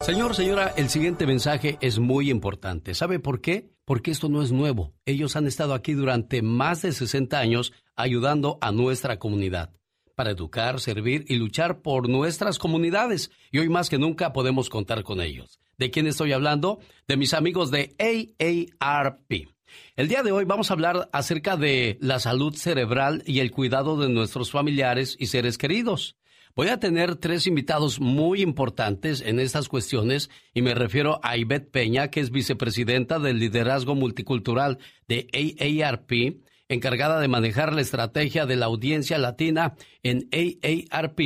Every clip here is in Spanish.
Señor, señora, el siguiente mensaje es muy importante. ¿Sabe por qué? Porque esto no es nuevo. Ellos han estado aquí durante más de 60 años ayudando a nuestra comunidad para educar, servir y luchar por nuestras comunidades. Y hoy más que nunca podemos contar con ellos. ¿De quién estoy hablando? De mis amigos de AARP. El día de hoy vamos a hablar acerca de la salud cerebral y el cuidado de nuestros familiares y seres queridos. Voy a tener tres invitados muy importantes en estas cuestiones y me refiero a Ivette Peña, que es vicepresidenta del liderazgo multicultural de AARP, encargada de manejar la estrategia de la audiencia latina en AARP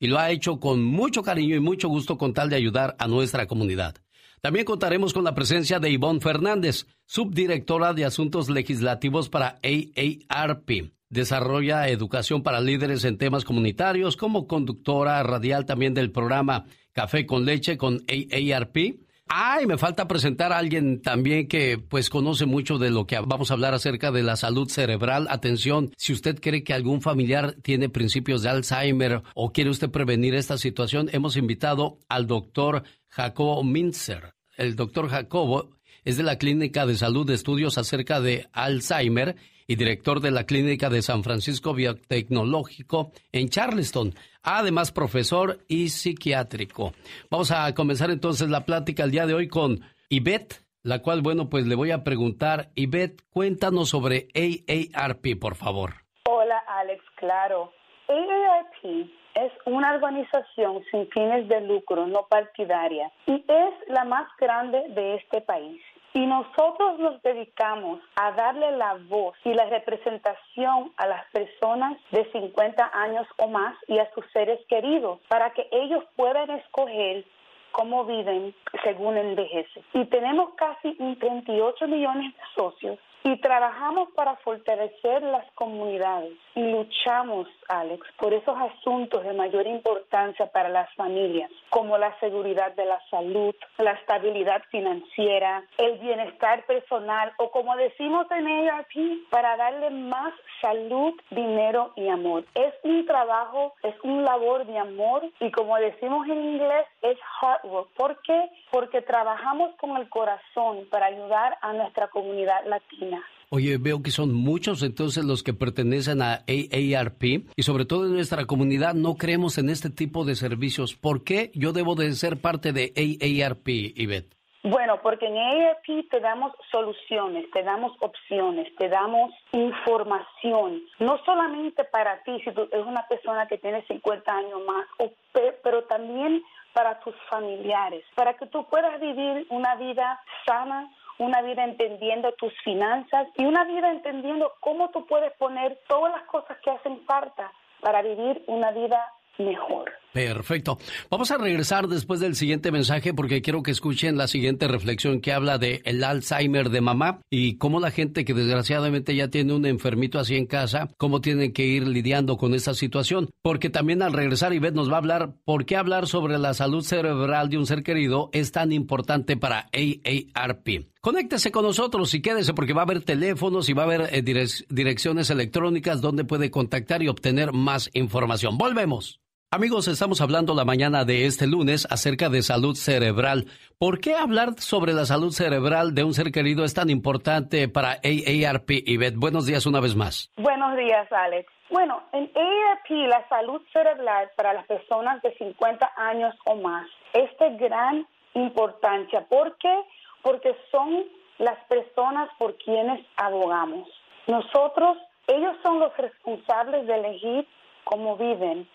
y lo ha hecho con mucho cariño y mucho gusto con tal de ayudar a nuestra comunidad. También contaremos con la presencia de Ivonne Fernández, subdirectora de Asuntos Legislativos para AARP. Desarrolla educación para líderes en temas comunitarios como conductora radial también del programa Café con Leche con AARP Ay, me falta presentar a alguien también que pues conoce mucho de lo que vamos a hablar acerca de la salud cerebral. Atención, si usted cree que algún familiar tiene principios de Alzheimer o quiere usted prevenir esta situación, hemos invitado al doctor Jacobo Minzer. El doctor Jacobo es de la Clínica de Salud de Estudios acerca de Alzheimer y director de la Clínica de San Francisco Biotecnológico en Charleston, además profesor y psiquiátrico. Vamos a comenzar entonces la plática el día de hoy con Ivette, la cual, bueno, pues le voy a preguntar, Ivette, cuéntanos sobre AARP, por favor. Hola, Alex, claro. AARP es una organización sin fines de lucro, no partidaria, y es la más grande de este país. Y nosotros nos dedicamos a darle la voz y la representación a las personas de 50 años o más y a sus seres queridos para que ellos puedan escoger cómo viven según envejecen. Y tenemos casi 28 millones de socios y trabajamos para fortalecer las comunidades y luchamos, Alex, por esos asuntos de mayor importancia para las familias, como la seguridad de la salud, la estabilidad financiera, el bienestar personal o como decimos en ARP, para darle más salud, dinero y amor. Es un trabajo, es un labor de amor y como decimos en inglés, es hard work. ¿Por qué? Porque trabajamos con el corazón para ayudar a nuestra comunidad latina Oye, veo que son muchos entonces los que pertenecen a AARP y sobre todo en nuestra comunidad no creemos en este tipo de servicios. ¿Por qué yo debo de ser parte de AARP, Ivette? Bueno, porque en AARP te damos soluciones, te damos opciones, te damos información, no solamente para ti, si tú eres una persona que tiene 50 años más, pero también para tus familiares, para que tú puedas vivir una vida sana, una vida entendiendo tus finanzas y una vida entendiendo cómo tú puedes poner todas las cosas que hacen falta para vivir una vida mejor. Perfecto. Vamos a regresar después del siguiente mensaje porque quiero que escuchen la siguiente reflexión que habla de el Alzheimer de mamá y cómo la gente que desgraciadamente ya tiene un enfermito así en casa, cómo tienen que ir lidiando con esta situación. Porque también al regresar Ivette nos va a hablar por qué hablar sobre la salud cerebral de un ser querido es tan importante para AARP. Conéctese con nosotros y quédese porque va a haber teléfonos y va a haber eh, direcciones electrónicas donde puede contactar y obtener más información. Volvemos. Amigos, estamos hablando la mañana de este lunes acerca de salud cerebral. ¿Por qué hablar sobre la salud cerebral de un ser querido es tan importante para AARP? Yvette, buenos días una vez más. Buenos días, Alex. Bueno, en AARP la salud cerebral para las personas de 50 años o más es de gran importancia. ¿Por qué? Porque son las personas por quienes abogamos. Nosotros, ellos son los responsables de elegir cómo viven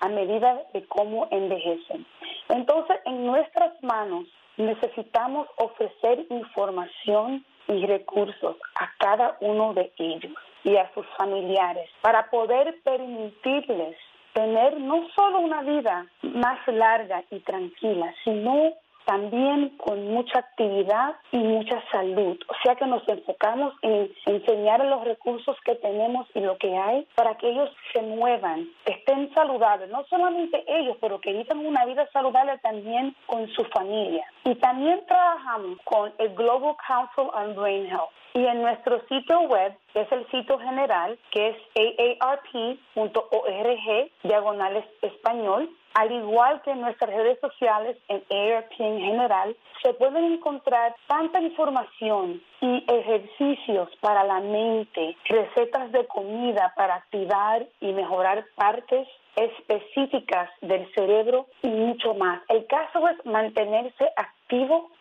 a medida de cómo envejecen. Entonces, en nuestras manos necesitamos ofrecer información y recursos a cada uno de ellos y a sus familiares para poder permitirles tener no solo una vida más larga y tranquila, sino también con mucha actividad y mucha salud. O sea que nos enfocamos en enseñar los recursos que tenemos y lo que hay para que ellos se muevan, estén saludables, no solamente ellos, pero que vivan una vida saludable también con su familia. Y también trabajamos con el Global Council on Brain Health. Y en nuestro sitio web, que es el sitio general, que es aarp.org, diagonales español, Al igual que en nuestras redes sociales, en ARP en general, se pueden encontrar tanta información y ejercicios para la mente, recetas de comida para activar y mejorar partes específicas del cerebro y mucho más. El caso es mantenerse activo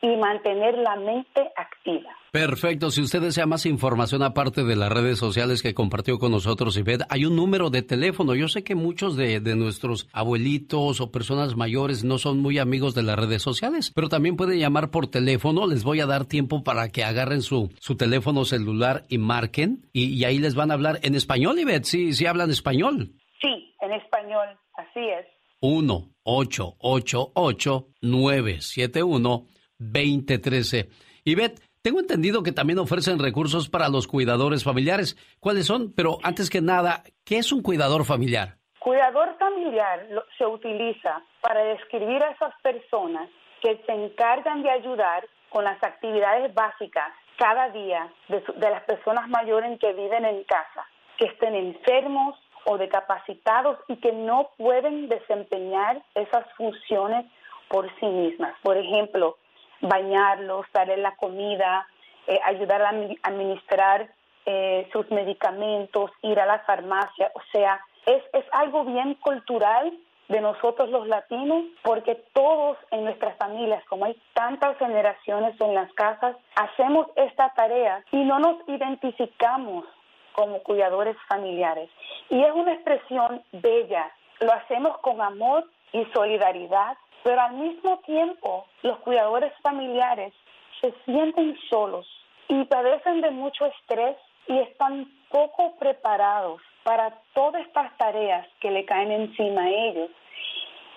y mantener la mente activa. Perfecto. Si usted desea más información aparte de las redes sociales que compartió con nosotros Ivette, hay un número de teléfono. Yo sé que muchos de, de, nuestros abuelitos o personas mayores no son muy amigos de las redes sociales, pero también pueden llamar por teléfono. Les voy a dar tiempo para que agarren su, su teléfono celular y marquen y, y ahí les van a hablar en español, Ivette. Sí, sí hablan español. Sí, en español, así es. 1-888-971-2013. Ivette, tengo entendido que también ofrecen recursos para los cuidadores familiares. ¿Cuáles son? Pero antes que nada, ¿qué es un cuidador familiar? Cuidador familiar se utiliza para describir a esas personas que se encargan de ayudar con las actividades básicas cada día de, de las personas mayores que viven en casa, que estén enfermos, o capacitados y que no pueden desempeñar esas funciones por sí mismas. Por ejemplo, bañarlos, darle la comida, eh, ayudar a administrar eh, sus medicamentos, ir a la farmacia. O sea, es, es algo bien cultural de nosotros los latinos, porque todos en nuestras familias, como hay tantas generaciones en las casas, hacemos esta tarea y no nos identificamos como cuidadores familiares. Y es una expresión bella, lo hacemos con amor y solidaridad, pero al mismo tiempo los cuidadores familiares se sienten solos y padecen de mucho estrés y están poco preparados para todas estas tareas que le caen encima a ellos.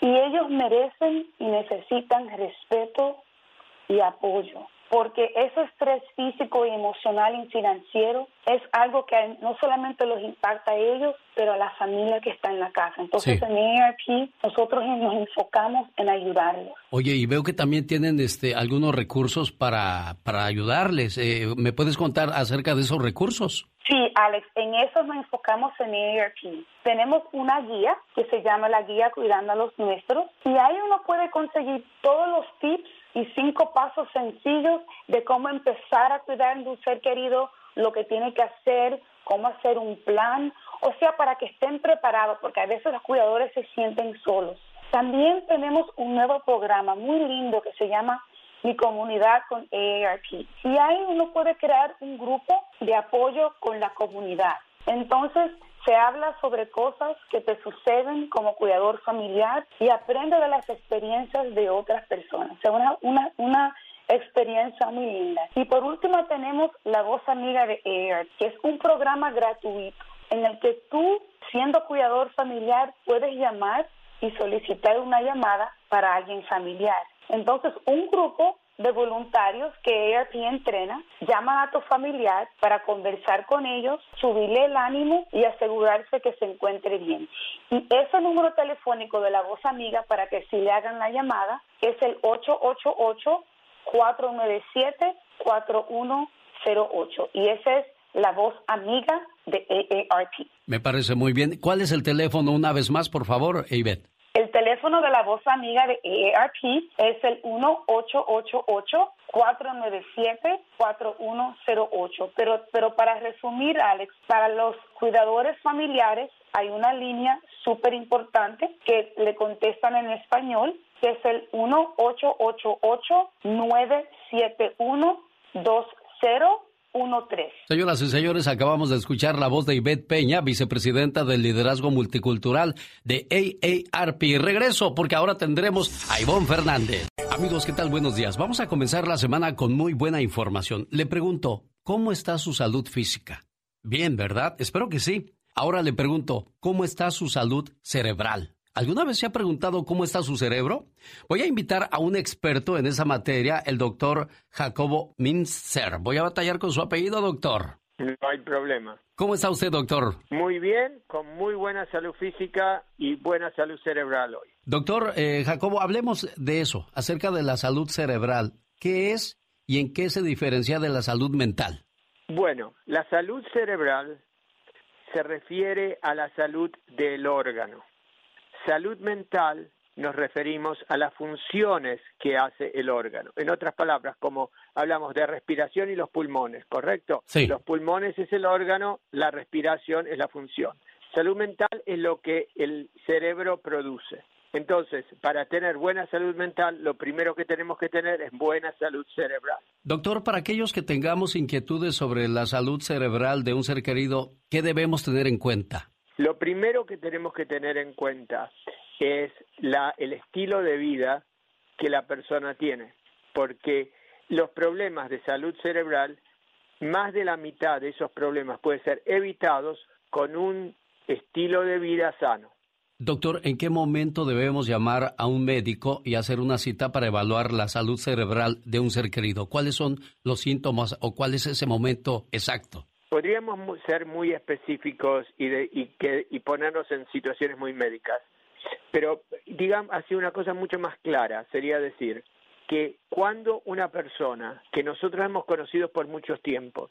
Y ellos merecen y necesitan respeto y apoyo porque ese estrés físico y emocional y financiero es algo que no solamente los impacta a ellos, pero a la familia que está en la casa. Entonces en ERP nosotros nos enfocamos en ayudarlos. Oye, y veo que también tienen este algunos recursos para, para ayudarles. Eh, ¿Me puedes contar acerca de esos recursos? Sí, Alex, en eso nos enfocamos en ERP. Tenemos una guía que se llama la guía Cuidando a los Nuestros y ahí uno puede conseguir todos los tips y cinco pasos sencillos de cómo empezar a cuidar de un ser querido, lo que tiene que hacer, cómo hacer un plan, o sea, para que estén preparados, porque a veces los cuidadores se sienten solos. También tenemos un nuevo programa muy lindo que se llama Mi Comunidad con AARP. Y ahí uno puede crear un grupo de apoyo con la comunidad. Entonces, se habla sobre cosas que te suceden como cuidador familiar y aprende de las experiencias de otras personas. O una, una, una experiencia muy linda. Y por último tenemos La Voz Amiga de AIR, que es un programa gratuito en el que tú, siendo cuidador familiar, puedes llamar y solicitar una llamada para alguien familiar. Entonces, un grupo de voluntarios que ARP entrena llaman a tu familiar para conversar con ellos, subirle el ánimo y asegurarse que se encuentre bien. Y ese número telefónico de la voz amiga para que si le hagan la llamada es el 888-497-4108 y esa es la voz amiga de AARP. Me parece muy bien. ¿Cuál es el teléfono una vez más, por favor, Ivette? El teléfono de la voz amiga de AARP es el 1-888-497-4108. Pero, pero para resumir, Alex, para los cuidadores familiares hay una línea súper importante que le contestan en español, que es el 1-888-971-20 Señoras y señores, acabamos de escuchar la voz de Ivette Peña, vicepresidenta del liderazgo multicultural de AARP. Regreso porque ahora tendremos a Ivonne Fernández. Amigos, ¿qué tal? Buenos días. Vamos a comenzar la semana con muy buena información. Le pregunto, ¿cómo está su salud física? Bien, ¿verdad? Espero que sí. Ahora le pregunto, ¿cómo está su salud cerebral? ¿Alguna vez se ha preguntado cómo está su cerebro? Voy a invitar a un experto en esa materia, el doctor Jacobo Minzer. Voy a batallar con su apellido, doctor. No hay problema. ¿Cómo está usted, doctor? Muy bien, con muy buena salud física y buena salud cerebral hoy. Doctor eh, Jacobo, hablemos de eso, acerca de la salud cerebral. ¿Qué es y en qué se diferencia de la salud mental? Bueno, la salud cerebral se refiere a la salud del órgano. Salud mental nos referimos a las funciones que hace el órgano. En otras palabras, como hablamos de respiración y los pulmones, ¿correcto? Sí. Los pulmones es el órgano, la respiración es la función. Salud mental es lo que el cerebro produce. Entonces, para tener buena salud mental, lo primero que tenemos que tener es buena salud cerebral. Doctor, para aquellos que tengamos inquietudes sobre la salud cerebral de un ser querido, ¿qué debemos tener en cuenta? Lo primero que tenemos que tener en cuenta es la, el estilo de vida que la persona tiene, porque los problemas de salud cerebral, más de la mitad de esos problemas pueden ser evitados con un estilo de vida sano. Doctor, ¿en qué momento debemos llamar a un médico y hacer una cita para evaluar la salud cerebral de un ser querido? ¿Cuáles son los síntomas o cuál es ese momento exacto? Podríamos ser muy específicos y, de, y, que, y ponernos en situaciones muy médicas, pero digamos así una cosa mucho más clara sería decir que cuando una persona que nosotros hemos conocido por muchos tiempos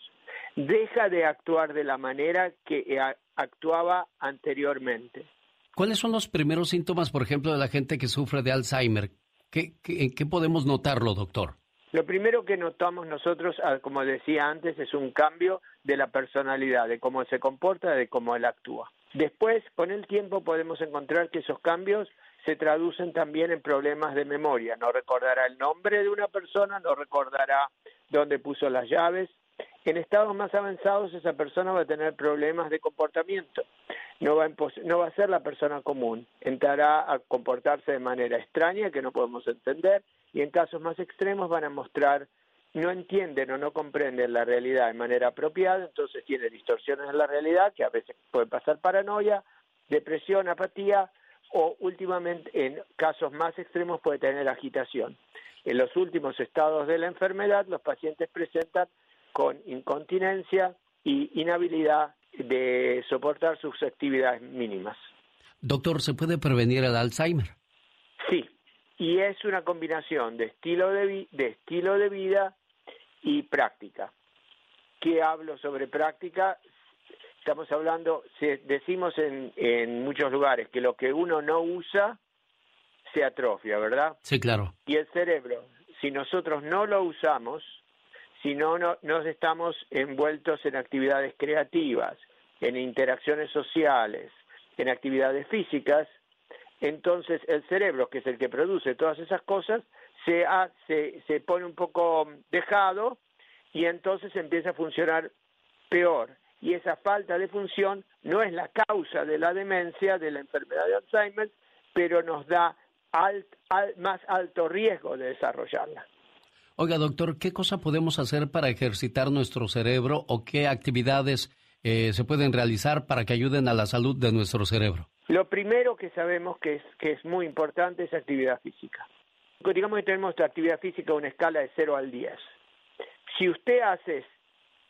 deja de actuar de la manera que actuaba anteriormente, ¿Cuáles son los primeros síntomas, por ejemplo, de la gente que sufre de Alzheimer? ¿Qué, qué, qué podemos notarlo, doctor? Lo primero que notamos nosotros, ah, como decía antes, es un cambio de la personalidad, de cómo se comporta, de cómo él actúa. Después, con el tiempo, podemos encontrar que esos cambios se traducen también en problemas de memoria. No recordará el nombre de una persona, no recordará dónde puso las llaves. En estados más avanzados, esa persona va a tener problemas de comportamiento no va, a no va a ser la persona común, entrará a comportarse de manera extraña que no podemos entender y en casos más extremos van a mostrar no entienden o no comprenden la realidad de manera apropiada, entonces tiene distorsiones en la realidad que a veces puede pasar paranoia, depresión, apatía o últimamente en casos más extremos puede tener agitación. En los últimos estados de la enfermedad los pacientes presentan con incontinencia y inhabilidad de soportar sus actividades mínimas. Doctor, ¿se puede prevenir el Alzheimer? Sí, y es una combinación de estilo de, de estilo de vida y práctica. ¿Qué hablo sobre práctica? Estamos hablando, decimos en, en muchos lugares que lo que uno no usa se atrofia, ¿verdad? Sí, claro. Y el cerebro, si nosotros no lo usamos, si no, no nos estamos envueltos en actividades creativas, en interacciones sociales, en actividades físicas, entonces el cerebro, que es el que produce todas esas cosas, se pone un poco dejado y entonces empieza a funcionar peor. Y esa falta de función no es la causa de la demencia, de la enfermedad de Alzheimer, pero nos da más alto riesgo de desarrollarla. Oiga, doctor, ¿qué cosa podemos hacer para ejercitar nuestro cerebro o qué actividades eh, se pueden realizar para que ayuden a la salud de nuestro cerebro? Lo primero que sabemos que es, que es muy importante es actividad física. Digamos que tenemos nuestra actividad física una escala de 0 al 10. Si usted hace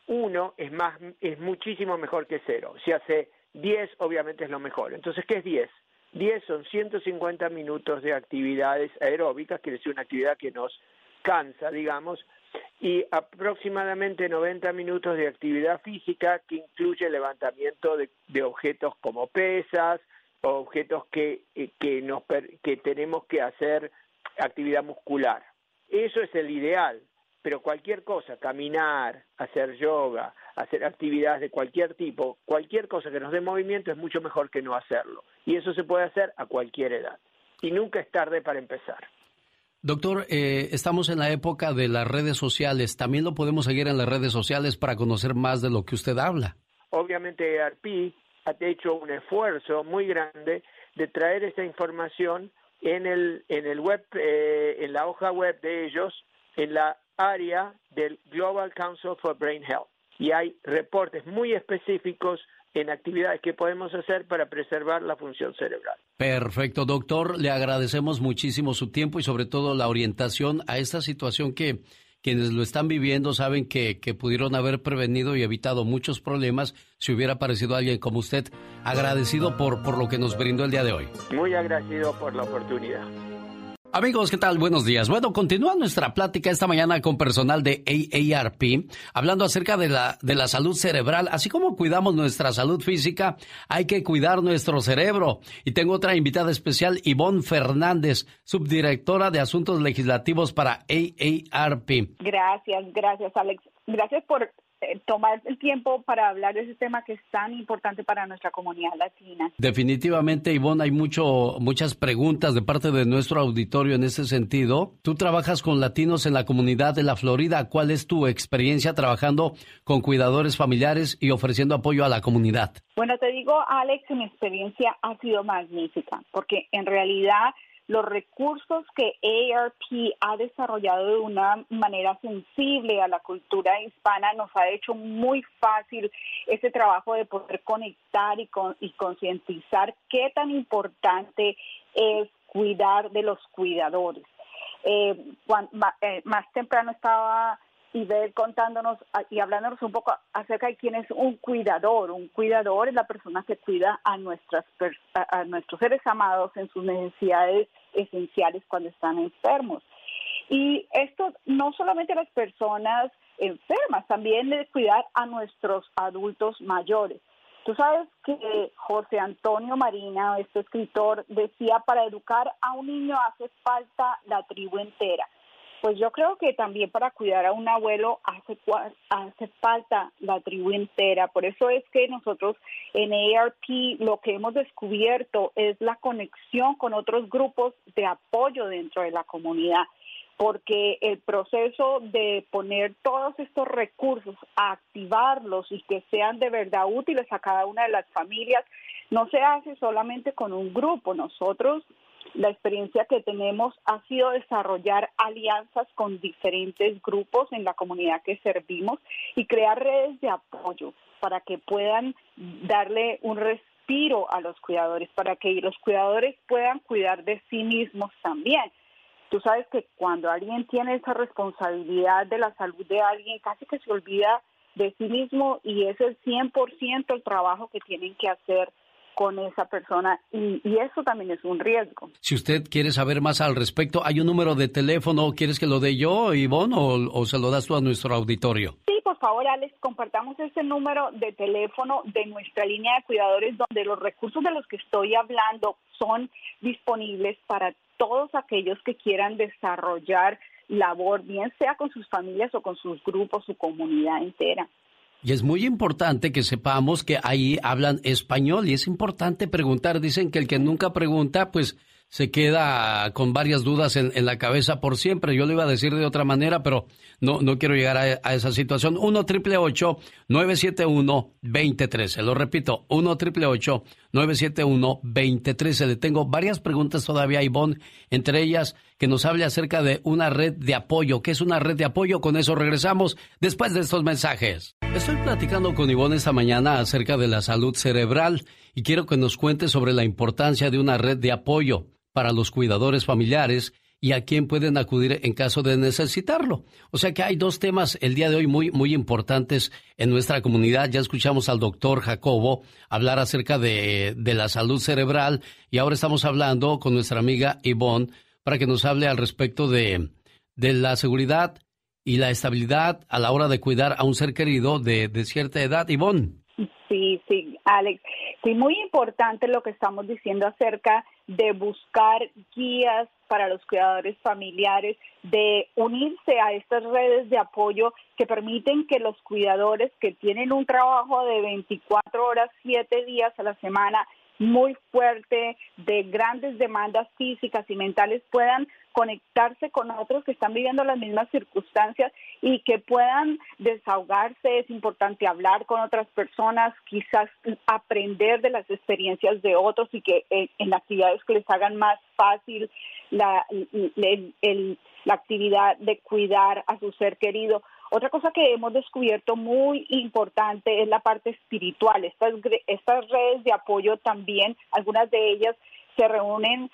1, es, más, es muchísimo mejor que 0. Si hace 10, obviamente es lo mejor. Entonces, ¿qué es 10? 10 son 150 minutos de actividades aeróbicas, quiere decir una actividad que nos cansa, digamos, y aproximadamente 90 minutos de actividad física que incluye levantamiento de, objetos como pesas, o objetos que, eh, que, nos, que tenemos que hacer actividad muscular. Eso es el ideal, pero cualquier cosa, caminar, hacer yoga, hacer actividades de cualquier tipo, cualquier cosa que nos dé movimiento es mucho mejor que no hacerlo. Y eso se puede hacer a cualquier edad. Y nunca es tarde para empezar. Doctor, eh, estamos en la época de las redes sociales. También lo podemos seguir en las redes sociales para conocer más de lo que usted habla. Obviamente, ARP ha hecho un esfuerzo muy grande de traer esta información en el en el web, eh, en la hoja web de ellos, en la área del Global Council for Brain Health. Y hay reportes muy específicos en actividades que podemos hacer para preservar la función cerebral. Perfecto, doctor. Le agradecemos muchísimo su tiempo y sobre todo la orientación a esta situación que quienes lo están viviendo saben que, que pudieron haber prevenido y evitado muchos problemas si hubiera aparecido alguien como usted. Agradecido por, por lo que nos brindó el día de hoy. Muy agradecido por la oportunidad. Amigos, ¿qué tal? Buenos días. Bueno, continúa nuestra plática esta mañana con personal de AARP, hablando acerca de la, de la salud cerebral. Así como cuidamos nuestra salud física, hay que cuidar nuestro cerebro. Y tengo otra invitada especial, Ivonne Fernández, subdirectora de Asuntos Legislativos para AARP. Gracias, gracias, Alex. Gracias por tomar el tiempo para hablar de ese tema que es tan importante para nuestra comunidad latina. Definitivamente, Ivonne, hay mucho, muchas preguntas de parte de nuestro auditorio en ese sentido. Tú trabajas con latinos en la comunidad de la Florida. ¿Cuál es tu experiencia trabajando con cuidadores familiares y ofreciendo apoyo a la comunidad? Bueno, te digo, Alex, mi experiencia ha sido magnífica, porque en realidad los recursos que ARP ha desarrollado de una manera sensible a la cultura hispana nos ha hecho muy fácil ese trabajo de poder conectar y, y concientizar qué tan importante es cuidar de los cuidadores. Eh, eh, más temprano estaba y ver contándonos y hablándonos un poco acerca de quién es un cuidador. Un cuidador es la persona que cuida a, nuestras, a nuestros seres amados en sus necesidades esenciales cuando están enfermos. Y esto no solamente las personas enfermas, también de cuidar a nuestros adultos mayores. Tú sabes que José Antonio Marina, este escritor, decía, para educar a un niño hace falta la tribu entera. Pues yo creo que también para cuidar a un abuelo hace, hace falta la tribu entera. Por eso es que nosotros en ARP lo que hemos descubierto es la conexión con otros grupos de apoyo dentro de la comunidad porque el proceso de poner todos estos recursos, activarlos y que sean de verdad útiles a cada una de las familias, no se hace solamente con un grupo. Nosotros la experiencia que tenemos ha sido desarrollar alianzas con diferentes grupos en la comunidad que servimos y crear redes de apoyo para que puedan darle un respiro a los cuidadores, para que los cuidadores puedan cuidar de sí mismos también. Tú sabes que cuando alguien tiene esa responsabilidad de la salud de alguien, casi que se olvida de sí mismo y es el 100% el trabajo que tienen que hacer con esa persona y, eso también es un riesgo. Si usted quiere saber más al respecto, ¿hay un número de teléfono? ¿Quieres que lo dé yo, Ivonne, o, o se lo das tú a nuestro auditorio? Sí, por favor, Alex, compartamos ese número de teléfono de nuestra línea de cuidadores donde los recursos de los que estoy hablando son disponibles para todos aquellos que quieran desarrollar labor, bien sea con sus familias o con sus grupos, su comunidad entera. Y es muy importante que sepamos que ahí hablan español y es importante preguntar. Dicen que el que nunca pregunta, pues se queda con varias dudas en, la cabeza por siempre. Yo lo iba a decir de otra manera, pero no, no quiero llegar a, esa situación. 1 triple 971 2013. Lo repito, 1 triple 971 2013. Le tengo varias preguntas todavía Ivonne, entre ellas que nos hable acerca de una red de apoyo. ¿Qué es una red de apoyo? Con eso regresamos después de estos mensajes. Estoy platicando con Ivonne esta mañana acerca de la salud cerebral y quiero que nos cuente sobre la importancia de una red de apoyo para los cuidadores familiares y a quién pueden acudir en caso de necesitarlo. O sea que hay dos temas el día de hoy muy, muy importantes en nuestra comunidad. Ya escuchamos al doctor Jacobo hablar acerca de, de la salud cerebral y ahora estamos hablando con nuestra amiga Ivonne para que nos hable al respecto de, de la seguridad y la estabilidad a la hora de cuidar a un ser querido de, de cierta edad. Ivonne. Sí, sí, Alex. Sí, muy importante lo que estamos diciendo acerca de buscar guías para los cuidadores familiares, de unirse a estas redes de apoyo que permiten que los cuidadores que tienen un trabajo de 24 horas, 7 días a la semana, muy fuerte, de grandes demandas físicas y mentales, puedan conectarse con otros que están viviendo las mismas circunstancias y que puedan desahogarse. Es importante hablar con otras personas, quizás aprender de las experiencias de otros y que eh, en actividades que les hagan más fácil la, la actividad de cuidar a su ser querido. Otra cosa que hemos descubierto muy importante es la parte espiritual. Estas, estas redes de apoyo también, algunas de ellas se reúnen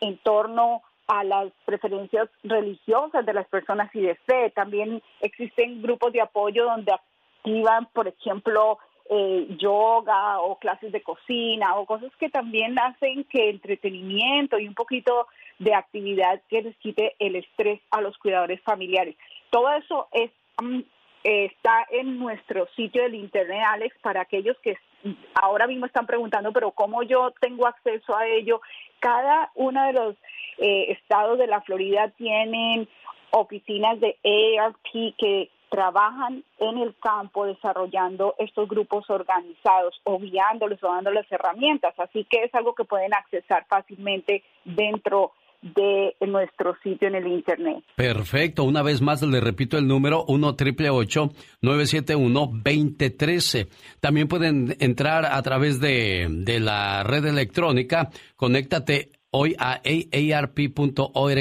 en torno a las preferencias religiosas de las personas y de fe. También existen grupos de apoyo donde activan, por ejemplo, eh, yoga o clases de cocina o cosas que también hacen que entretenimiento y un poquito de actividad que les quite el estrés a los cuidadores familiares. Todo eso es mm, está en nuestro sitio del internet, Alex, para aquellos que ahora mismo están preguntando, pero ¿cómo yo tengo acceso a ello? Cada uno de los eh, estados de la Florida tienen oficinas de AARP que trabajan en el campo desarrollando estos grupos organizados o guiándoles o dándoles herramientas. Así que es algo que pueden accesar fácilmente dentro de nuestro sitio en el Internet. Perfecto. Una vez más le repito el número 1 triple 971 2013. También pueden entrar a través de, de la red electrónica. Conéctate hoy a aarp.org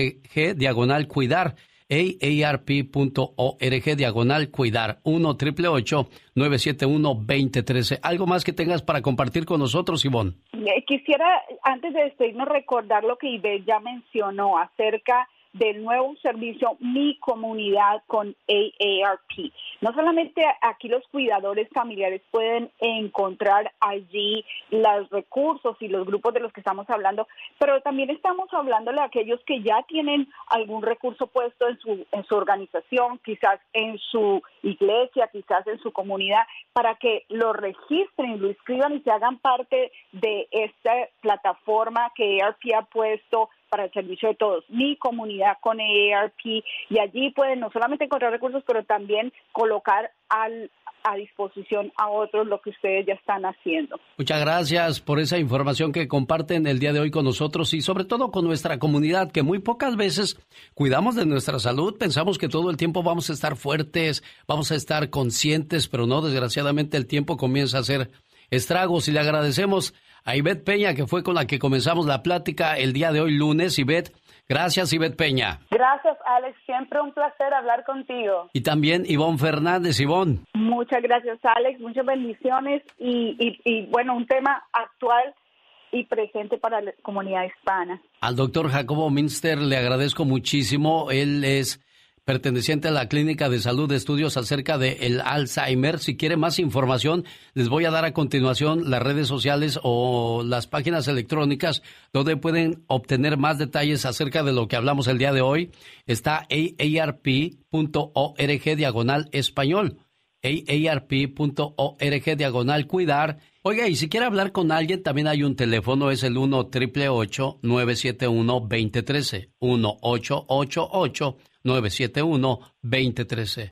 diagonal cuidar aarp.org diagonal cuidar 1 triple 971 2013. ¿Algo más que tengas para compartir con nosotros, Ivonne? Eh, quisiera, antes de despedirnos, recordar lo que Ivette ya mencionó acerca del nuevo servicio Mi Comunidad con AARP. No solamente aquí los cuidadores familiares pueden encontrar allí los recursos y los grupos de los que estamos hablando, pero también estamos hablándole a aquellos que ya tienen algún recurso puesto en su, en su organización, quizás en su iglesia, quizás en su comunidad, para que lo registren, lo inscriban y se hagan parte de esta plataforma que AARP ha puesto para el servicio de todos, mi comunidad con EARP, y allí pueden no solamente encontrar recursos, pero también colocar al, a disposición a otros lo que ustedes ya están haciendo. Muchas gracias por esa información que comparten el día de hoy con nosotros y sobre todo con nuestra comunidad, que muy pocas veces cuidamos de nuestra salud, pensamos que todo el tiempo vamos a estar fuertes, vamos a estar conscientes, pero no, desgraciadamente el tiempo comienza a hacer estragos y le agradecemos a Ivette Peña, que fue con la que comenzamos la plática el día de hoy lunes. Ivette, gracias Ivette Peña. Gracias Alex, siempre un placer hablar contigo. Y también Ivonne Fernández, Ivonne. Muchas gracias Alex, muchas bendiciones y, y bueno, un tema actual y presente para la comunidad hispana. Al doctor Jacobo Minster le agradezco muchísimo. Él es perteneciente a la Clínica de Salud de Estudios acerca del el Alzheimer. Si quiere más información, les voy a dar a continuación las redes sociales o las páginas electrónicas donde pueden obtener más detalles acerca de lo que hablamos el día de hoy. Está aarp.org diagonal español. aarp.org diagonal cuidar. Oiga, y si quiere hablar con alguien, también hay un teléfono, es el 1 888 971 2013 1 888 971-2013.